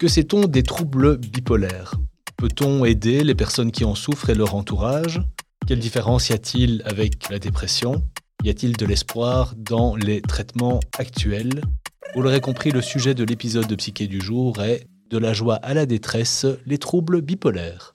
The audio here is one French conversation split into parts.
Que sait-on des troubles bipolaires? Peut-on aider les personnes qui en souffrent et leur entourage? Quelle différence y a-t-il avec la dépression? Y a-t-il de l'espoir dans les traitements actuels? Vous l'aurez compris, le sujet de l'épisode de Psyché du jour est De la joie à la détresse, les troubles bipolaires.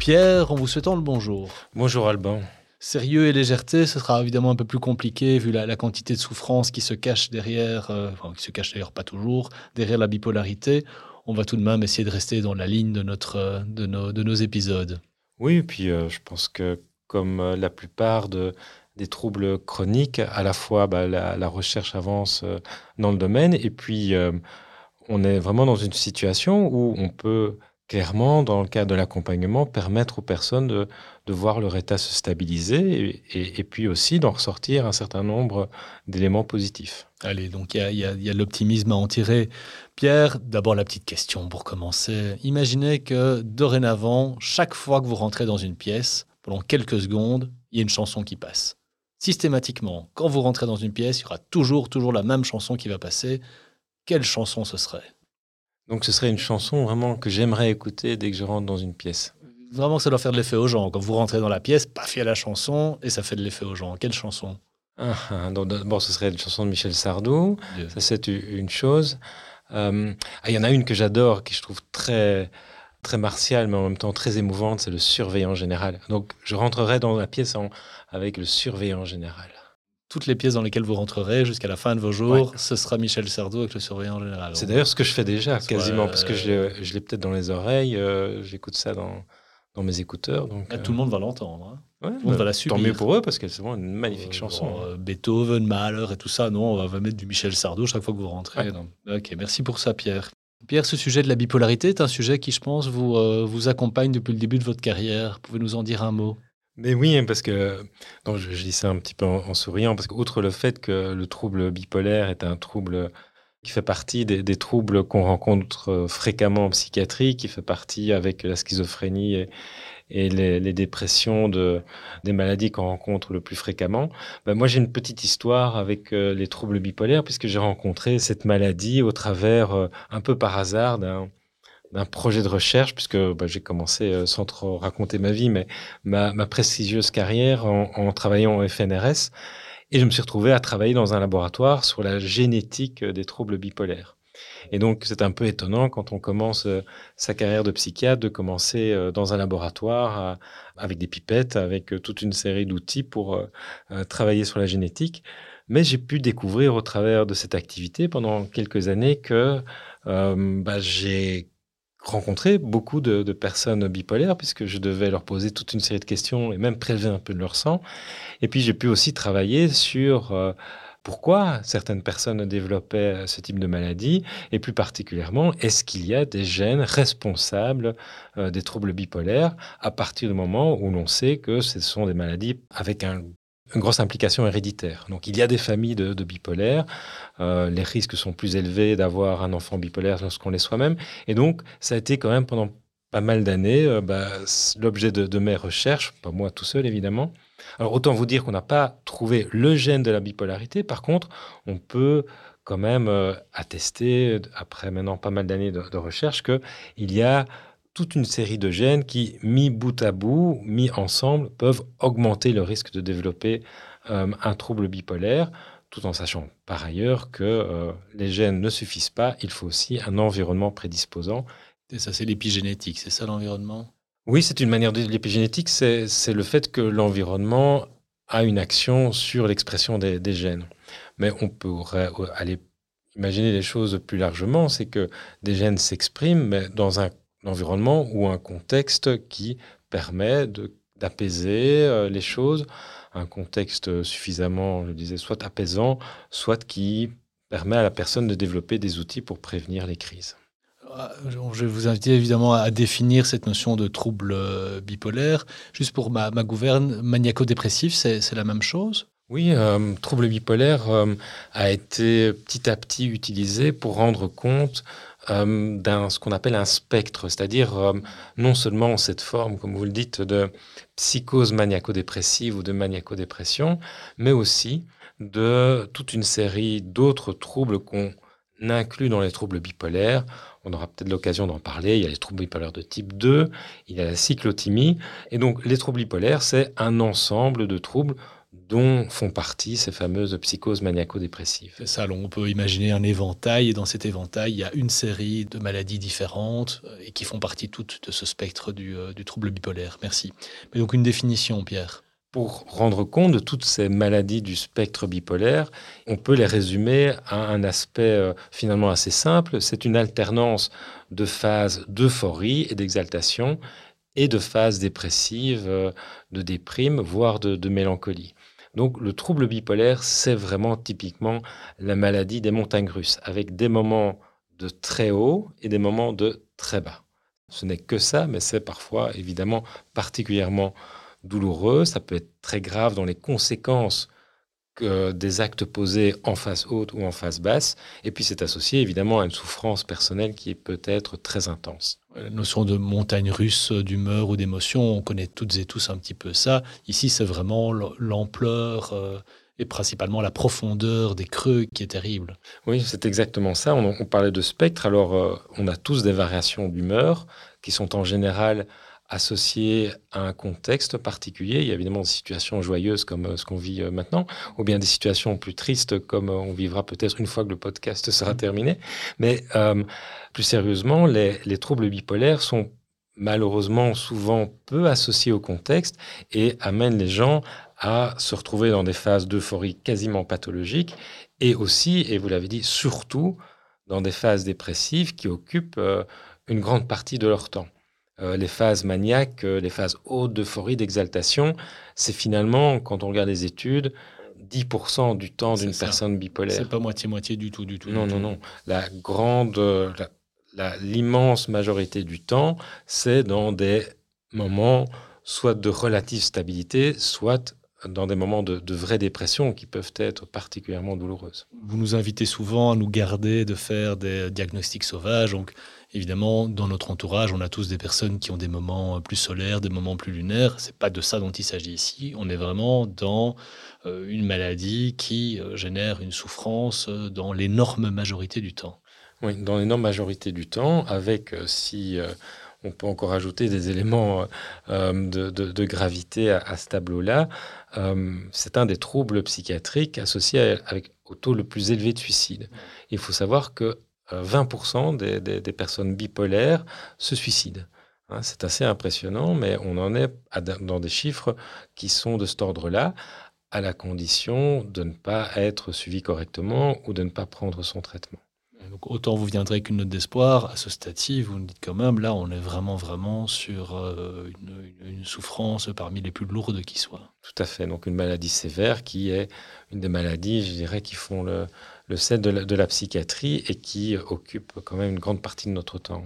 Pierre, en vous souhaitant le bonjour. Bonjour Alban. Sérieux et légèreté, ce sera évidemment un peu plus compliqué vu la, quantité de souffrance qui se cache derrière, euh, enfin, qui se cache d'ailleurs pas toujours, derrière la bipolarité. On va tout de même essayer de rester dans la ligne de, notre, euh, de, nos, de nos épisodes. Oui, et puis euh, je pense que comme la plupart de, des troubles chroniques, à la fois bah, la, la, recherche avance dans le domaine, et puis on est vraiment dans une situation où on peut clairement, dans le cadre de l'accompagnement, permettre aux personnes de, de, voir leur état se stabiliser et, et, puis aussi d'en ressortir un certain nombre d'éléments positifs. Allez, donc il y, a, l'optimisme à en tirer. Pierre, d'abord la petite question pour commencer. Imaginez que dorénavant, chaque fois que vous rentrez dans une pièce, pendant quelques secondes, il y a une chanson qui passe. Systématiquement, quand vous rentrez dans une pièce, il y aura toujours, toujours la même chanson qui va passer. Quelle chanson ce serait? Donc ce serait une chanson vraiment que j'aimerais écouter dès que je rentre dans une pièce. Vraiment, ça doit faire de l'effet aux gens. Quand vous rentrez dans la pièce, paf, il y a la chanson et ça fait de l'effet aux gens. Quelle chanson? Ah, ah D'abord, ce serait une chanson de Michel Sardou. Ça, c'est une chose. Euh, ah, il y en a une que j'adore, qui je trouve très très martiale, mais en même temps très émouvante, c'est le surveillant général. Donc, je rentrerai dans la pièce en, avec le surveillant général toutes les pièces dans lesquelles vous rentrerez jusqu'à la fin de vos jours, ce sera Michel Sardou avec le surveillant général. C'est d'ailleurs ce que je fais déjà, quasiment, parce que je l'ai peut-être dans les oreilles, euh, j'écoute ça dans, dans mes écouteurs. Donc, ah, Tout le monde va l'entendre. Hein. tout le monde va la subir. Tant mieux pour eux, parce que c'est vraiment une magnifique euh, chanson. Euh, Beethoven, Mahler et tout ça, non, on va mettre du Michel Sardou chaque fois que vous rentrez. Ok, merci pour ça, Pierre. Pierre, ce sujet de la bipolarité est un sujet qui, je pense, vous, vous accompagne depuis le début de votre carrière. Pouvez-vous nous en dire un mot? Mais oui, hein, parce que je, dis ça un petit peu en, souriant, parce qu'outre le fait que le trouble bipolaire est un trouble qui fait partie des, troubles qu'on rencontre euh, fréquemment en psychiatrie, qui fait partie avec la schizophrénie et, les, dépressions de, des maladies qu'on rencontre le plus fréquemment. Ben moi, j'ai une petite histoire avec euh, les troubles bipolaires, puisque j'ai rencontré cette maladie au travers, euh, un peu par hasard, d'un d'un projet de recherche, puisque bah, j'ai commencé, euh, sans trop raconter ma vie, mais ma, prestigieuse carrière en, travaillant au FNRS. Et je me suis retrouvé à travailler dans un laboratoire sur la génétique des troubles bipolaires. Et donc, c'est un peu étonnant quand on commence euh, sa carrière de psychiatre de commencer euh, dans un laboratoire avec des pipettes, avec toute une série d'outils pour travailler sur la génétique. Mais j'ai pu découvrir au travers de cette activité pendant quelques années que bah, j'ai rencontré beaucoup de, personnes bipolaires puisque je devais leur poser toute une série de questions et même prélever un peu de leur sang. Et puis j'ai pu aussi travailler sur euh, pourquoi certaines personnes développaient ce type de maladie et plus particulièrement est-ce qu'il y a des gènes responsables euh, des troubles bipolaires à partir du moment où l'on sait que ce sont des maladies avec un une grosse implication héréditaire. Donc il y a des familles de, bipolaires, euh, les risques sont plus élevés d'avoir un enfant bipolaire lorsqu'on l'est soi-même, et donc ça a été quand même pendant pas mal d'années euh, bah, l'objet de, mes recherches, pas moi tout seul évidemment. Alors autant vous dire qu'on n'a pas trouvé le gène de la bipolarité, par contre on peut quand même euh, attester, après maintenant pas mal d'années de, de recherche, qu'il y a toute une série de gènes qui, mis bout à bout, mis ensemble, peuvent augmenter le risque de développer euh, un trouble bipolaire, tout en sachant par ailleurs que euh, les gènes ne suffisent pas, il faut aussi un environnement prédisposant. Et ça, c'est l'épigénétique, c'est ça l'environnement? Oui, c'est une manière de l'épigénétique, c'est le fait que l'environnement a une action sur l'expression des, des, gènes. Mais on pourrait aller imaginer les choses plus largement, c'est que des gènes s'expriment, mais dans un l'environnement ou un contexte qui permet d'apaiser euh, les choses un contexte suffisamment, je disais, soit apaisant, soit qui permet à la personne de développer des outils pour prévenir les crises. Ah, je vais vous inviter évidemment à définir cette notion de trouble euh, bipolaire. Juste pour ma, gouverne, maniaco-dépressif, c'est la même chose? Oui, euh, trouble bipolaire euh, a été petit à petit utilisé pour rendre compte d'un ce qu'on appelle un spectre, c'est-à-dire non seulement cette forme, comme vous le dites, de psychose maniaco-dépressive ou de maniaco-dépression, mais aussi de toute une série d'autres troubles qu'on inclut dans les troubles bipolaires. On aura peut-être l'occasion d'en parler. Il y a les troubles bipolaires de type 2, il y a la cyclothymie. Et donc, les troubles bipolaires, c'est un ensemble de troubles dont font partie ces fameuses psychoses maniaco-dépressives. C'est ça, on peut imaginer un éventail, et dans cet éventail, il y a une série de maladies différentes euh, et qui font partie toutes de ce spectre du, euh, du trouble bipolaire. Merci. Mais donc une définition, Pierre pour rendre compte de toutes ces maladies du spectre bipolaire, on peut les résumer à un aspect euh, finalement assez simple. C'est une alternance de phases d'euphorie et d'exaltation et de phases dépressives, de déprime, voire de, de mélancolie. Donc le trouble bipolaire, c'est vraiment typiquement la maladie des montagnes russes, avec des moments de très haut et des moments de très bas. Ce n'est que ça, mais c'est parfois évidemment particulièrement douloureux, ça peut être très grave dans les conséquences des actes posés en face haute ou en face basse. Et puis c'est associé évidemment à une souffrance personnelle qui est peut-être très intense. La notion de montagne russe d'humeur ou d'émotion, on connaît toutes et tous un petit peu ça. Ici, c'est vraiment l'ampleur euh, et principalement la profondeur des creux qui est terrible. Oui, c'est exactement ça. On, parlait de spectre. Alors, euh, on a tous des variations d'humeur qui sont en général associé à un contexte particulier. Il y a évidemment des situations joyeuses comme euh, ce qu'on vit euh, maintenant, ou bien des situations plus tristes comme euh, on vivra peut-être une fois que le podcast sera terminé. Mais plus sérieusement, les, les, troubles bipolaires sont malheureusement souvent peu associés au contexte et amènent les gens à se retrouver dans des phases d'euphorie quasiment pathologiques et aussi, et vous l'avez dit, surtout dans des phases dépressives qui occupent une grande partie de leur temps. Euh, les phases maniaques, euh, les phases hautes d'euphorie, d'exaltation, c'est finalement, quand on regarde les études, 10% du temps d'une personne bipolaire. C'est pas moitié-moitié du tout, du tout. Non, non, non. La grande, l'immense majorité du temps, c'est dans des moments soit de relative stabilité, soit dans des moments de, de, vraie dépression qui peuvent être particulièrement douloureuses. Vous nous invitez souvent à nous garder de faire des diagnostics sauvages. Donc, Évidemment, dans notre entourage, on a tous des personnes qui ont des moments plus solaires, des moments plus lunaires. C'est pas de ça dont il s'agit ici. On est vraiment dans euh, une maladie qui euh, génère une souffrance euh, dans l'énorme majorité du temps. Oui, dans l'énorme majorité du temps, avec si on peut encore ajouter des éléments de, gravité à, ce tableau-là. c'est un des troubles psychiatriques associés avec, au taux le plus élevé de suicide. Il faut savoir que 20% des, personnes bipolaires se suicident. Hein, c'est assez impressionnant, mais on en est dans des chiffres qui sont de cet ordre-là, à la condition de ne pas être suivi correctement ou de ne pas prendre son traitement. Donc autant vous viendrez avec une note d'espoir, à ce stade-ci, vous me dites quand même, là, on est vraiment, vraiment sur euh, une, une, souffrance parmi les plus lourdes qui soient. Tout à fait. Donc une maladie sévère qui est une des maladies, je dirais, qui font le, le set de la, psychiatrie et qui occupe quand même une grande partie de notre temps.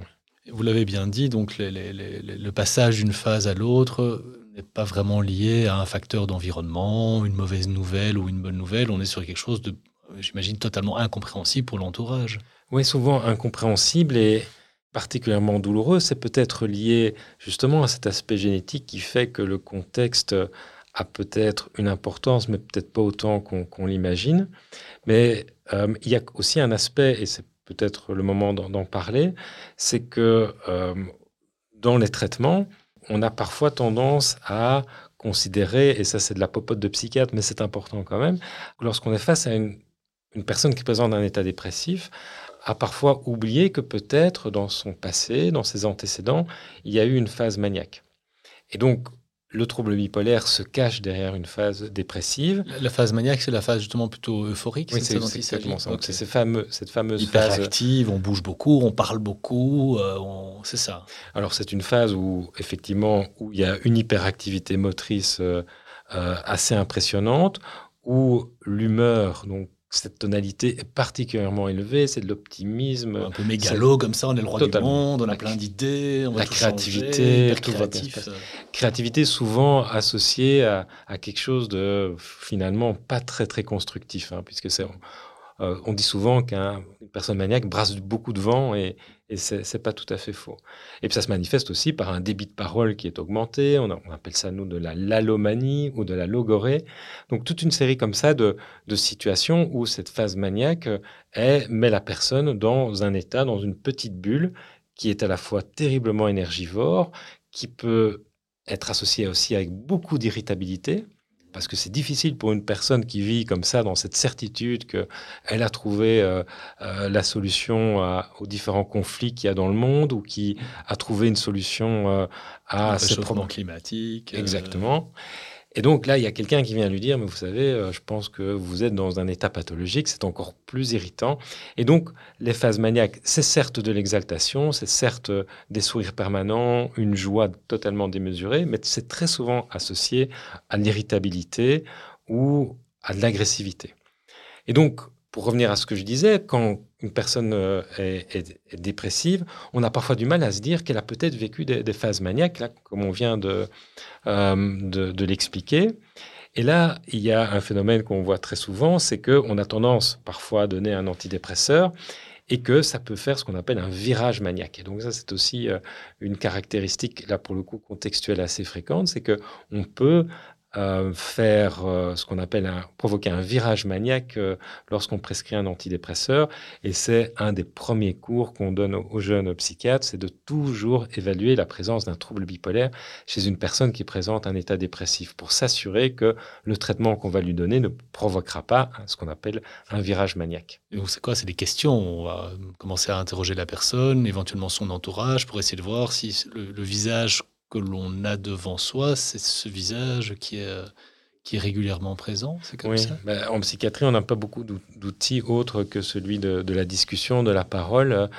Vous l'avez bien dit, donc le passage d'une phase à l'autre n'est pas vraiment lié à un facteur d'environnement, une mauvaise nouvelle ou une bonne nouvelle. On est sur quelque chose de, j'imagine, totalement incompréhensible pour l'entourage. Oui, souvent incompréhensible et particulièrement douloureux. C'est peut-être lié justement à cet aspect génétique qui fait que le contexte a peut-être une importance, mais peut-être pas autant qu'on l'imagine. Mais euh, il y a aussi un aspect, et c'est peut-être le moment d'en parler, c'est que euh, dans les traitements, on a parfois tendance à considérer, et ça c'est de la popote de psychiatre, mais c'est important quand même, lorsqu'on est face à une, personne qui présente un état dépressif, a parfois oublié que peut-être dans son passé, dans ses antécédents, il y a eu une phase maniaque. Et donc, le trouble bipolaire se cache derrière une phase dépressive. La phase maniaque, c'est la phase justement plutôt euphorique. Oui, c'est exactement ça. C'est cette fameuse Hyperactive, phase... on bouge beaucoup, on parle beaucoup, euh, c'est ça. Alors c'est une phase où effectivement où il y a une hyperactivité motrice euh, assez impressionnante où l'humeur, donc cette tonalité est particulièrement élevée, c'est de l'optimisme. Un peu mégalo comme ça, on est le roi du monde, on a plein d'idées, on la créativité, créatif. créativité souvent associée à, quelque chose de finalement pas très très constructif, hein, puisque c'est euh, on dit souvent qu'une personne maniaque brasse beaucoup de vent et, et c'est pas tout à fait faux. Et puis ça se manifeste aussi par un débit de parole qui est augmenté. On, appelle ça, nous, de la lalomanie ou de la logorée. Donc toute une série comme ça de, situations où cette phase maniaque met la personne dans un état, dans une petite bulle qui est à la fois terriblement énergivore, qui peut être associée aussi avec beaucoup d'irritabilité, parce que c'est difficile pour une personne qui vit comme ça, dans cette certitude qu'elle a trouvé euh, euh, la solution aux différents conflits qu'il y a dans le monde ou qui a trouvé une solution euh, à ce problème climatique. Exactement. Et donc là, il y a quelqu'un qui vient lui dire, mais vous savez, euh, je pense que vous êtes dans un état pathologique, c'est encore plus irritant. Et donc, les phases maniaques, c'est certes de l'exaltation, c'est certes des sourires permanents, une joie totalement démesurée, mais c'est très souvent associé à l'irritabilité ou à l'agressivité. Et donc, pour revenir à ce que je disais, quand une personne euh, est, dépressive, on a parfois du mal à se dire qu'elle a peut-être vécu des, phases maniaques, là, comme on vient de, euh, de, l'expliquer. Et là, il y a un phénomène qu'on voit très souvent, c'est qu'on a tendance parfois à donner un antidépresseur et que ça peut faire ce qu'on appelle un virage maniaque. Et donc ça, c'est aussi euh, une caractéristique, là pour le coup, contextuelle assez fréquente, c'est que on peut euh, faire euh, ce qu'on appelle provoquer un virage maniaque euh, lorsqu'on prescrit un antidépresseur. Et c'est un des premiers cours qu'on donne aux, jeunes psychiatres, c'est de toujours évaluer la présence d'un trouble bipolaire chez une personne qui présente un état dépressif pour s'assurer que le traitement qu'on va lui donner ne provoquera pas ce qu'on appelle un virage maniaque. donc c'est quoi? C'est des questions. On va commencer à interroger la personne, éventuellement son entourage, pour essayer de voir si le, le visage que l'on a devant soi, c'est ce visage qui est, qui est régulièrement présent. C'est comme ça? Bah, en psychiatrie, on n'a pas beaucoup d'outils autres que celui de, la discussion, de la parole.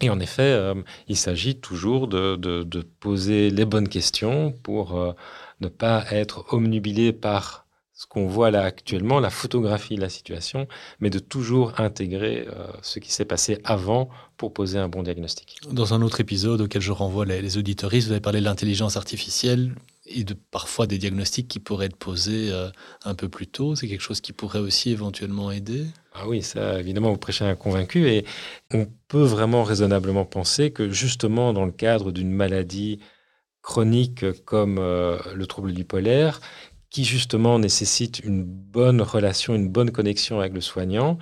Et en effet, euh, il s'agit toujours de, de, poser les bonnes questions pour euh, ne pas être omnubilé par ce qu'on voit là actuellement, la photographie de la situation, mais de toujours intégrer euh, ce qui s'est passé avant pour poser un bon diagnostic. Dans un autre épisode auquel je renvoie les, les auditoristes, vous avez parlé de l'intelligence artificielle et de parfois des diagnostics qui pourraient être posés euh, un peu plus tôt. C'est quelque chose qui pourrait aussi éventuellement aider? Ah oui, ça, évidemment, vous prêchez un convaincu. Et on peut vraiment raisonnablement penser que justement, dans le cadre d'une maladie chronique comme euh, le trouble bipolaire, qui justement nécessite une bonne relation, une bonne connexion avec le soignant.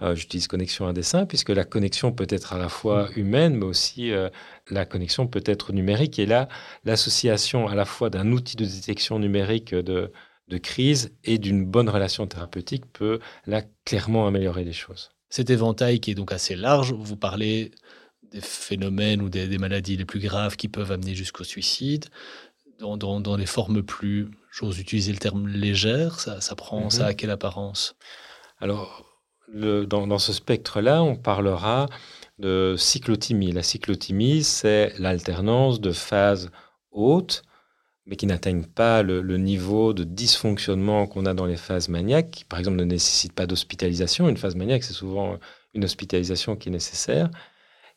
Euh, j'utilise connexion à dessin puisque la connexion peut être à la fois humaine, mais aussi euh, la connexion peut être numérique. Et là, l'association à la fois d'un outil de détection numérique de, de crise et d'une bonne relation thérapeutique peut là clairement améliorer les choses. Cet éventail qui est donc assez large, vous parlez des phénomènes ou des, des maladies les plus graves qui peuvent amener jusqu'au suicide dans, les formes plus, j'ose utiliser le terme légère, ça, ça prend ça mhm. à quelle apparence? Alors, le, dans, ce spectre-là, on parlera de cyclothymie. La cyclothymie, c'est l'alternance de phases hautes, mais qui n'atteignent pas le, niveau de dysfonctionnement qu'on a dans les phases maniaques, qui par exemple ne nécessitent pas d'hospitalisation. Une phase maniaque, c'est souvent une hospitalisation qui est nécessaire.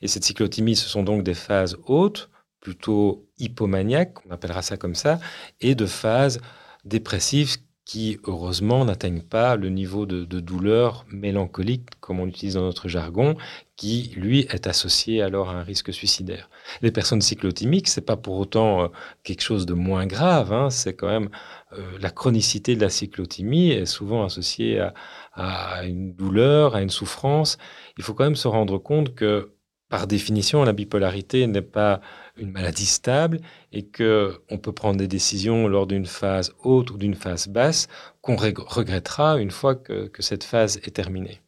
Et cette cyclothymie, ce sont donc des phases hautes plutôt hypomaniaque, on appellera ça comme ça, et de phases dépressives qui, heureusement, n'atteignent pas le niveau de, douleur mélancolique, comme on l'utilise dans notre jargon, qui, lui, est associé alors à un risque suicidaire. Les personnes cyclotimiques, c'est pas pour autant euh, quelque chose de moins grave, hein, c'est quand même euh, la chronicité de la cyclothymie est souvent associée à une douleur, à une souffrance. Il faut quand même se rendre compte que, par définition, la bipolarité n'est pas une maladie stable et que on peut prendre des décisions lors d'une phase haute ou d'une phase basse qu'on regrettera une fois que, cette phase est terminée.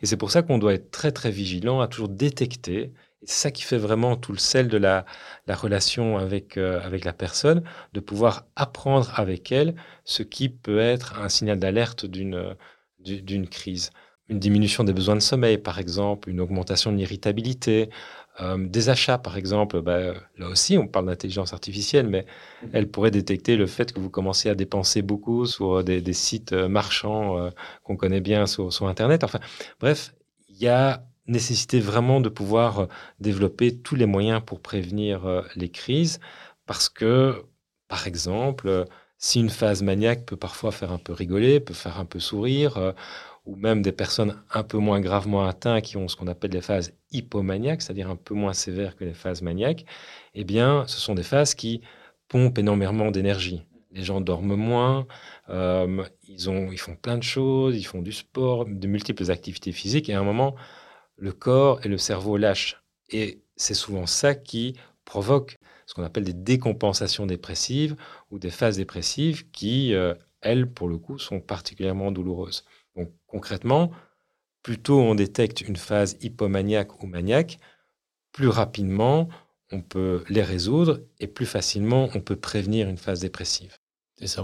Et c'est pour ça qu'on doit être très très vigilant à toujours détecter. Et c'est ça qui fait vraiment tout le sel de la, relation avec, euh, avec la personne, de pouvoir apprendre avec elle ce qui peut être un signal d'alerte d'une d'une crise. Une diminution des besoins de sommeil, par exemple, une augmentation de l'irritabilité, Euh, des achats, par exemple, bah, là aussi, on parle d'intelligence artificielle, mais mmh. elle pourrait détecter le fait que vous commencez à dépenser beaucoup sur des, sites euh, marchands euh, qu'on connaît bien sur, sur, Internet. Enfin, bref, il y a nécessité vraiment de pouvoir développer tous les moyens pour prévenir les crises, parce que, par exemple, si une phase maniaque peut parfois faire un peu rigoler, peut faire un peu sourire, ou même des personnes un peu moins gravement atteintes qui ont ce qu'on appelle les phases hypomaniaques, c'est-à-dire un peu moins sévères que les phases maniaques, eh bien, ce sont des phases qui pompent énormément d'énergie. Les gens dorment moins, euh, ils, ont, ils font plein de choses, ils font du sport, de multiples activités physiques, et à un moment, le corps et le cerveau lâchent. Et c'est souvent ça qui provoque ce qu'on appelle des décompensations dépressives ou des phases dépressives qui, euh, elles, pour le coup, sont particulièrement douloureuses. Donc concrètement, plus tôt on détecte une phase hypomaniaque ou maniaque, plus rapidement on peut les résoudre et plus facilement on peut prévenir une phase dépressive.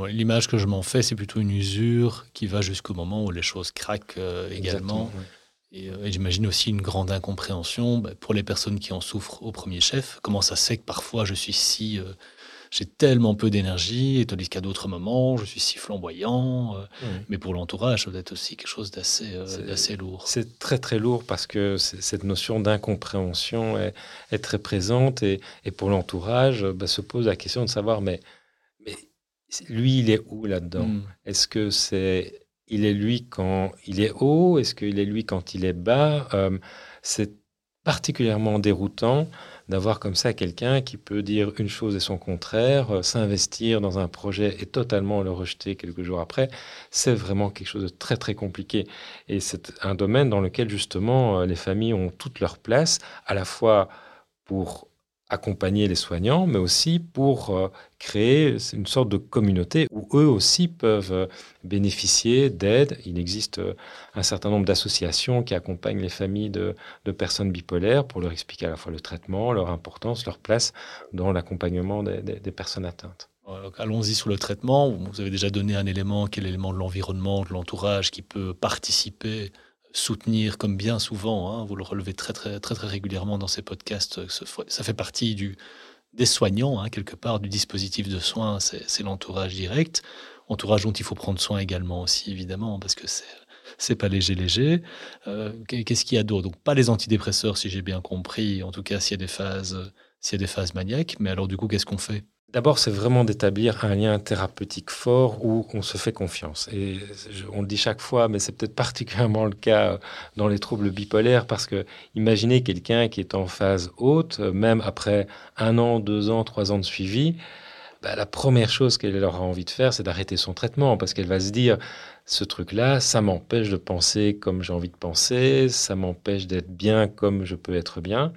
L'image que je m'en fais, c'est plutôt une usure qui va jusqu'au moment où les choses craquent euh, également. Euh, et, j'imagine aussi une grande incompréhension bah, pour les personnes qui en souffrent au premier chef. Comment ça se fait que parfois je suis si euh, j'ai tellement peu d'énergie, et tandis qu'à d'autres moments, je suis si flamboyant. Euh, mais pour l'entourage, ça doit être aussi quelque chose d'assez euh, lourd. C'est très très lourd parce que cette notion d'incompréhension est, est, très présente et, et pour l'entourage, bah, se pose la question de savoir, mais, mais lui, il est où là-dedans? Hmm. Est-ce que c'est il est lui quand il est haut? Est-ce qu'il est lui quand il est bas? Euh, C'est particulièrement déroutant d'avoir comme ça quelqu'un qui peut dire une chose et son contraire, euh, s'investir dans un projet et totalement le rejeter quelques jours après, c'est vraiment quelque chose de très très compliqué. Et c'est un domaine dans lequel justement euh, les familles ont toute leur place, à la fois pour accompagner les soignants, mais aussi pour euh, créer une sorte de communauté où eux aussi peuvent euh, bénéficier d'aide. Il existe euh, un certain nombre d'associations qui accompagnent les familles de, personnes bipolaires pour leur expliquer à la fois le traitement, leur importance, leur place dans l'accompagnement des, des, personnes atteintes. Allons-y sur le traitement. Vous avez déjà donné un élément qui est l'élément de l'environnement, de l'entourage qui peut participer soutenir, comme bien souvent, hein, vous le relevez très, très, très, très régulièrement dans ces podcasts, ça fait partie du, des soignants, hein, quelque part, du dispositif de soins, c'est l'entourage direct. Entourage dont il faut prendre soin également aussi, évidemment, parce que c'est c'est pas léger léger. Euh, qu'est-ce qu'il y a d'autre? Donc pas les antidépresseurs, si j'ai bien compris. En tout cas, s'il y a des phases, s'il y a des phases maniaques. Mais alors du coup, qu'est-ce qu'on fait? D'abord, c'est vraiment d'établir un lien thérapeutique fort où on se fait confiance. Et on le dit chaque fois, mais c'est peut-être particulièrement le cas dans les troubles bipolaires parce que imaginez quelqu'un qui est en phase haute, même après un an, deux ans, trois ans de suivi, bah, la première chose qu'elle aura envie de faire, c'est d'arrêter son traitement parce qu'elle va se dire ce truc-là, ça m'empêche de penser comme j'ai envie de penser, ça m'empêche d'être bien comme je peux être bien.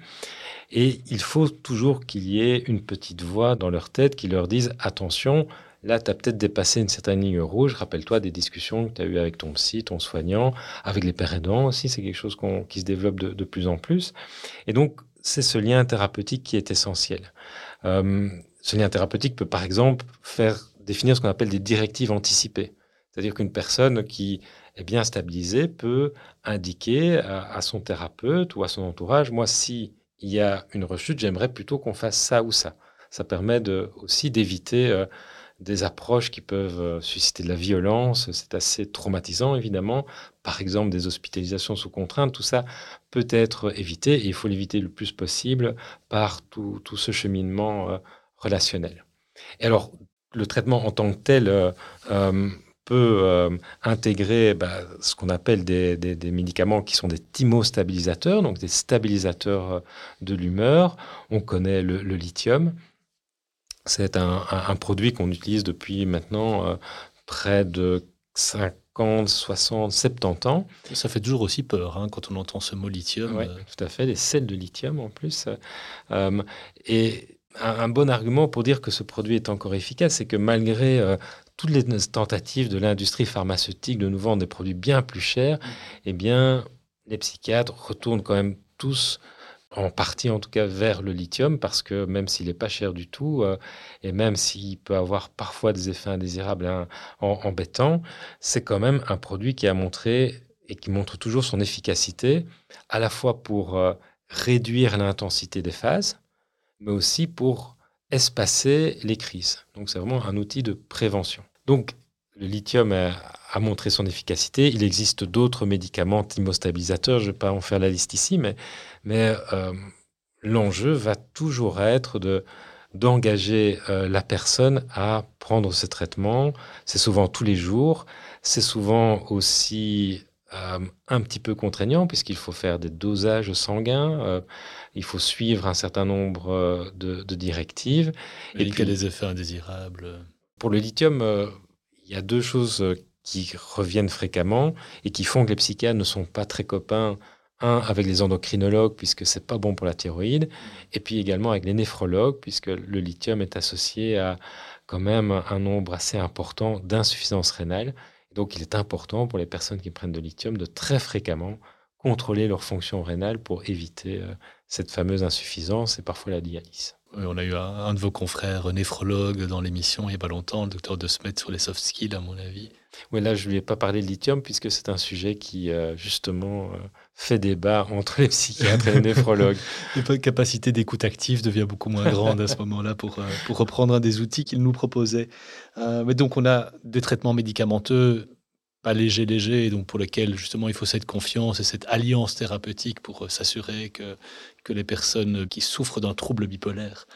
Et il faut toujours qu'il y ait une petite voix dans leur tête qui leur dise attention, là, tu as peut-être dépassé une certaine ligne rouge. Rappelle-toi des discussions que tu as eues avec ton psy, ton soignant, avec les pères aidants aussi. C'est quelque chose qui se développe de, plus en plus. Et donc, c'est ce lien thérapeutique qui est essentiel. Euh, ce lien thérapeutique peut, par exemple, faire définir ce qu'on appelle des directives anticipées. C'est-à-dire qu'une personne qui est bien stabilisée peut indiquer à, son thérapeute ou à son entourage, moi, si il y a une rechute, j'aimerais plutôt qu'on fasse ça ou ça. Ça permet aussi d'éviter euh, des approches qui peuvent euh, susciter de la violence. C'est assez traumatisant, évidemment. Par exemple, des hospitalisations sous contrainte, tout ça peut être évité et il faut l'éviter le plus possible par tout, tout ce cheminement euh, relationnel. Et alors, le traitement en tant que tel peut euh, intégrer bah, ce qu'on appelle des, médicaments qui sont des thymostabilisateurs, donc des stabilisateurs euh, de l'humeur. On connaît le, lithium. C'est un, produit qu'on utilise depuis maintenant euh, près de 50, 60, 70 ans. Ça fait toujours aussi peur hein, quand on entend ce mot lithium. Oui, tout à fait, des sels de lithium en plus. et un, bon argument pour dire que ce produit est encore efficace, c'est que malgré toutes les tentatives de l'industrie pharmaceutique de nous vendre des produits bien plus chers, eh bien, les psychiatres retournent quand même tous en partie en tout cas vers le lithium parce que même s'il n'est pas cher du tout euh, et même s'il peut avoir parfois des effets indésirables hein, embêtants, c'est quand même un produit qui a montré et qui montre toujours son efficacité à la fois pour euh, réduire l'intensité des phases, mais aussi pour espacer les crises. Donc c'est vraiment un outil de prévention. Donc le lithium a, montré son efficacité. Il existe d'autres médicaments thymostabilisateurs, je ne vais pas en faire la liste ici, mais, mais euh, l'enjeu va toujours être de d'engager euh, la personne à prendre ce traitement. C'est souvent tous les jours. C'est souvent aussi euh, un petit peu contraignant puisqu'il faut faire des dosages sanguins, il faut suivre un certain nombre de, directives. Et, puis, il y a des effets indésirables. Pour le lithium, il y a deux choses euh, qui reviennent fréquemment et qui font que les psychiatres ne sont pas très copains. Un, avec les endocrinologues, puisque c'est pas bon pour la thyroïde, et puis également avec les néphrologues, puisque le lithium est associé à quand même un nombre assez important d'insuffisances rénales. Donc, il est important pour les personnes qui prennent de lithium de très fréquemment contrôler leur fonction rénale pour éviter euh, cette fameuse insuffisance et parfois la dialyse. On a eu un, de vos confrères néphrologue dans l'émission il n'y a pas longtemps, le docteur De Smet sur les soft skills, à mon avis. Oui, là, je ne lui ai pas parlé de lithium puisque c'est un sujet qui, euh, justement, euh, fait débat entre les psychiatres et les néphrologues. La capacité d'écoute active devient beaucoup moins grande à ce moment-là pour, euh, reprendre un des outils qu'il nous proposait. mais donc, on a des traitements médicamenteux pas léger, léger, donc pour lequel justement il faut cette confiance et cette alliance thérapeutique pour euh, s'assurer que les personnes qui souffrent d'un trouble bipolaire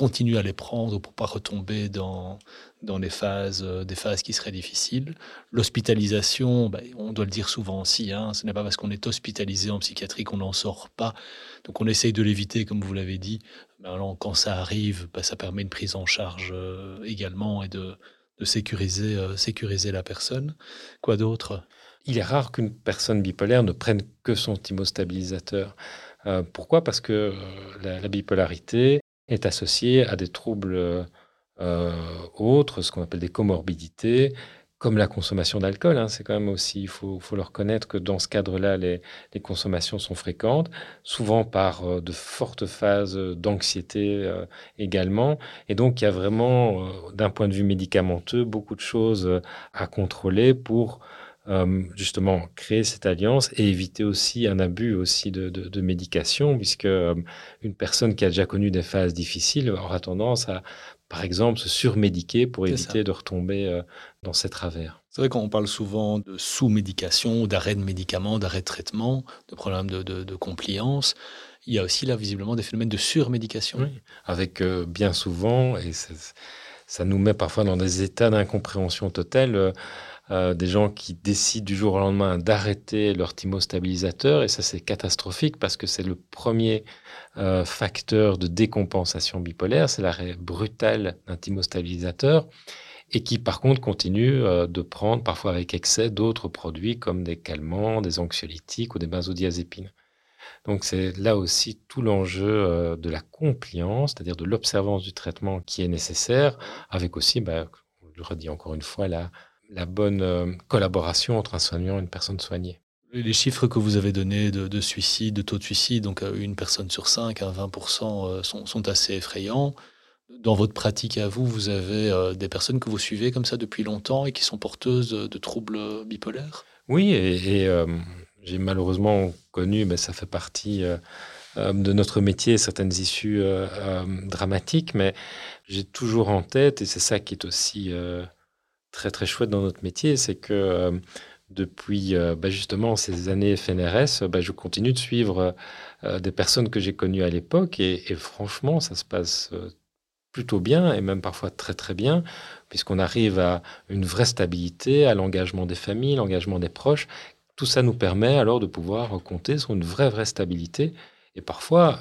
continuent à les prendre pour pas retomber dans, dans les phases, euh, des phases qui seraient difficiles. L'hospitalisation, ben, on doit le dire souvent aussi, hein, ce n'est pas parce qu'on est hospitalisé en psychiatrie qu'on n'en sort pas. Donc on essaye de l'éviter, comme vous l'avez dit. Ben, alors, quand ça arrive, ben, ça permet une prise en charge euh, également et de, de sécuriser, euh, sécuriser la personne. Quoi d'autre? Il est rare qu'une personne bipolaire ne prenne que son thymostabilisateur. Pourquoi? Parce que la, bipolarité est associée à des troubles autres, ce qu'on appelle des comorbidités, comme la consommation d'alcool. Hein, c'est quand même aussi, il faut, faut, le reconnaître que dans ce cadre-là, les, consommations sont fréquentes, souvent par euh, de fortes phases d'anxiété euh, également. Et donc, il y a vraiment, euh, d'un point de vue médicamenteux, beaucoup de choses à contrôler pour justement créer cette alliance et éviter aussi un abus aussi de, de, de médication, puisque une personne qui a déjà connu des phases difficiles aura tendance à par exemple, se surmédiquer pour éviter de retomber euh, dans ces travers. C'est vrai qu'on parle souvent de sous-médication, d'arrêt de médicaments, d'arrêt de traitement, de problèmes de, compliance. Il y a aussi là visiblement des phénomènes de surmédication. Oui, avec euh, bien souvent, et ça nous met parfois dans des états d'incompréhension totale. Euh, des gens qui décident du jour au lendemain d'arrêter leur thymostabilisateur, et ça c'est catastrophique parce que c'est le premier euh, facteur de décompensation bipolaire, c'est l'arrêt brutal d'un thymostabilisateur, et qui par contre continue euh, de prendre parfois avec excès d'autres produits comme des calmants, des anxiolytiques ou des benzodiazépines. Donc c'est là aussi tout l'enjeu de la compliance, c'est-à-dire de l'observance du traitement qui est nécessaire, avec aussi, bah, je le redis encore une fois, la la bonne euh, collaboration entre un soignant et une personne soignée. Les chiffres que vous avez donnés de, suicide, de taux de suicide, donc euh, une personne sur cinq à 20% euh, sont, assez effrayants. Dans votre pratique à vous, vous avez des personnes que vous suivez comme ça depuis longtemps et qui sont porteuses de troubles bipolaires? Oui, et, j'ai malheureusement connu, mais ça fait partie de notre métier, certaines issues dramatiques, mais j'ai toujours en tête, et c'est ça qui est aussi très très chouette dans notre métier, c'est que euh, depuis euh, bah, justement ces années FNRS, bah, je continue de suivre euh, des personnes que j'ai connues à l'époque et, franchement, ça se passe plutôt bien et même parfois très très bien, puisqu'on arrive à une vraie stabilité, à l'engagement des familles, l'engagement des proches. Tout ça nous permet alors de pouvoir compter sur une vraie vraie stabilité. Et parfois,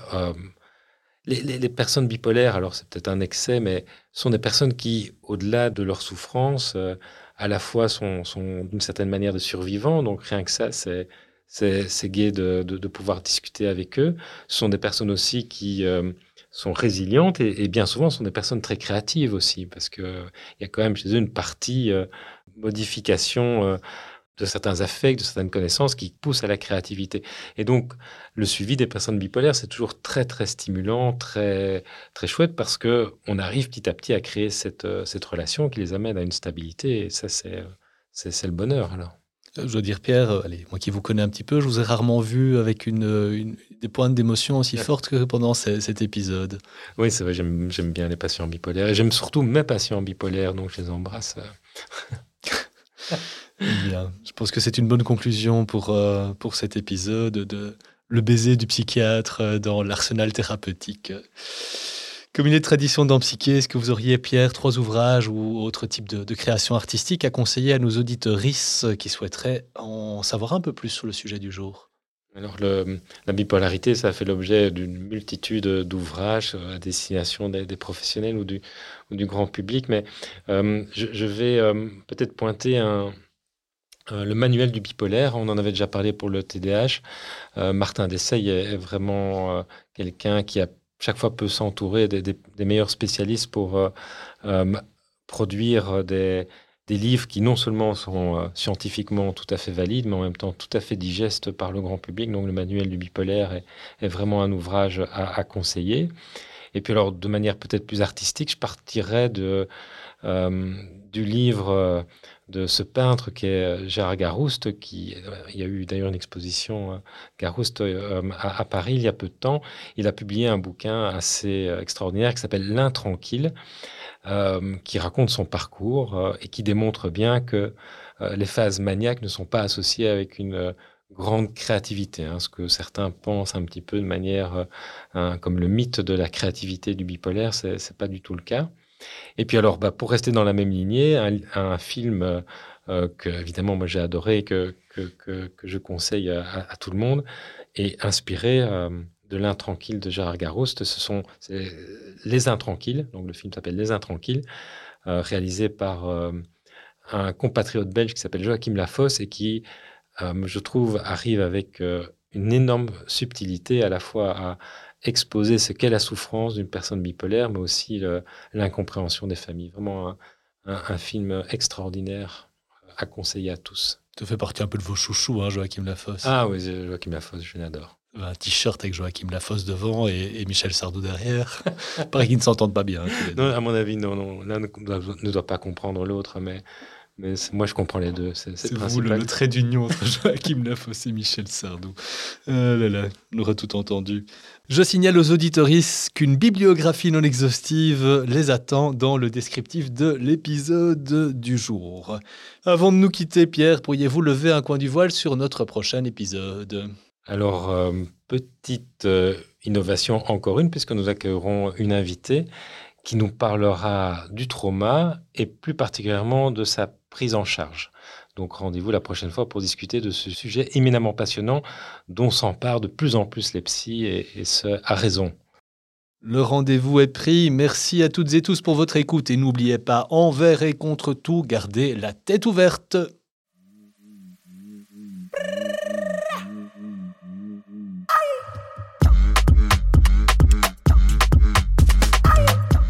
les, personnes bipolaires, alors c'est peut-être un excès, mais sont des personnes qui, au-delà de leur souffrance, euh, à la fois sont, d'une certaine manière des survivants. Donc rien que ça, c'est c'est gai de, pouvoir discuter avec eux. Ce sont des personnes aussi qui euh, sont résilientes et, bien souvent sont des personnes très créatives aussi, parce qu'il il y a quand même chez eux une partie euh, modification de certains affects, de certaines connaissances qui poussent à la créativité. Et donc, le suivi des personnes bipolaires, c'est toujours très, très stimulant, très, très chouette parce que on arrive petit à petit à créer cette, euh, cette relation qui les amène à une stabilité. Et ça, c'est, c'est, le bonheur, alors. Je dois dire, Pierre, euh, allez, moi qui vous connais un petit peu, je vous ai rarement vu avec une, des pointes d'émotion aussi fortes que pendant cet épisode. Oui, c'est vrai, j'aime bien les patients bipolaires. J'aime surtout mes patients bipolaires, donc je les embrasse. Je pense que c'est une bonne conclusion pour, euh, pour cet épisode de le baiser du psychiatre euh, dans l'arsenal thérapeutique. Comme il est de tradition dans Psyché, est-ce que vous auriez, Pierre, trois ouvrages ou autre type de, création artistique à conseiller à nos auditeurs qui souhaiteraient en savoir un peu plus sur le sujet du jour? Alors, la bipolarité, ça fait l'objet d'une multitude d'ouvrages à destination des, professionnels ou du, grand public, mais euh, je, vais euh, peut-être pointer un, euh, le manuel du bipolaire, on en avait déjà parlé pour le TDAH. Martin Dessay est, vraiment quelqu'un qui a chaque fois peut s'entourer des, meilleurs spécialistes pour euh, euh, produire des, livres qui non seulement sont euh, scientifiquement tout à fait valides, mais en même temps tout à fait digestes par le grand public. Donc le manuel du bipolaire est, vraiment un ouvrage à, conseiller. Et puis alors de manière peut-être plus artistique, je partirais de, du livre de ce peintre qui est euh, Gérard Garouste, qui il y a eu d'ailleurs une exposition euh, Garouste euh, à, Paris il y a peu de temps. Il a publié un bouquin assez extraordinaire qui s'appelle L'intranquille, qui raconte son parcours et qui démontre bien que les phases maniaques ne sont pas associées avec une grande créativité, hein, ce que certains pensent un petit peu de manière comme le mythe de la créativité du bipolaire, c'est pas du tout le cas. Et puis alors, bah, pour rester dans la même lignée, un, film euh, euh, que évidemment moi j'ai adoré et que, que, que, je conseille à, tout le monde, est inspiré euh, de l'intranquille de Gérard Garouste. Ce sont Les Intranquilles, donc le film s'appelle Les Intranquilles, réalisé par un compatriote belge qui s'appelle Joachim Lafosse et qui, je trouve, arrive avec une énorme subtilité à la fois à exposer ce qu'est la souffrance d'une personne bipolaire, mais aussi l'incompréhension des familles. Vraiment un, film extraordinaire à conseiller à tous. Ça fait partie un peu de vos chouchous, hein, Joachim Lafosse. Ah oui, Joachim Lafosse, je l'adore. Un t-shirt avec Joachim Lafosse devant et, Michel Sardou derrière. Pareil qu'ils ne s'entendent pas bien. non, à mon avis, non, non. L'un ne doit pas comprendre l'autre, mais mais moi, je comprends les deux. C'est vous le, trait d'union entre Joachim Lafosse et Michel Sardou. Ah là là, on aura tout entendu. Je signale aux auditoristes qu'une bibliographie non exhaustive les attend dans le descriptif de l'épisode du jour. Avant de nous quitter, Pierre, pourriez-vous lever un coin du voile sur notre prochain épisode? Alors, euh, petite euh, innovation, encore une, puisque nous accueillerons une invitée qui nous parlera du trauma et plus particulièrement de sa prise en charge. Donc rendez-vous la prochaine fois pour discuter de ce sujet éminemment passionnant dont s'emparent de plus en plus les psys et, et ce à raison. Le rendez-vous est pris. Merci à toutes et tous pour votre écoute et n'oubliez pas, envers et contre tout, gardez la tête ouverte.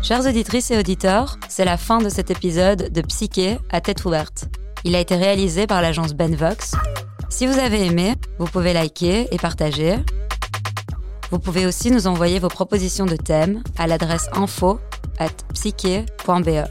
Chers auditrices et auditeurs, c'est la fin de cet épisode de Psyché à tête ouverte. Il a été réalisé par l'agence Benvox. Si vous avez aimé, vous pouvez liker et partager. Vous pouvez aussi nous envoyer vos propositions de thèmes à l'adresse info at psyché.be.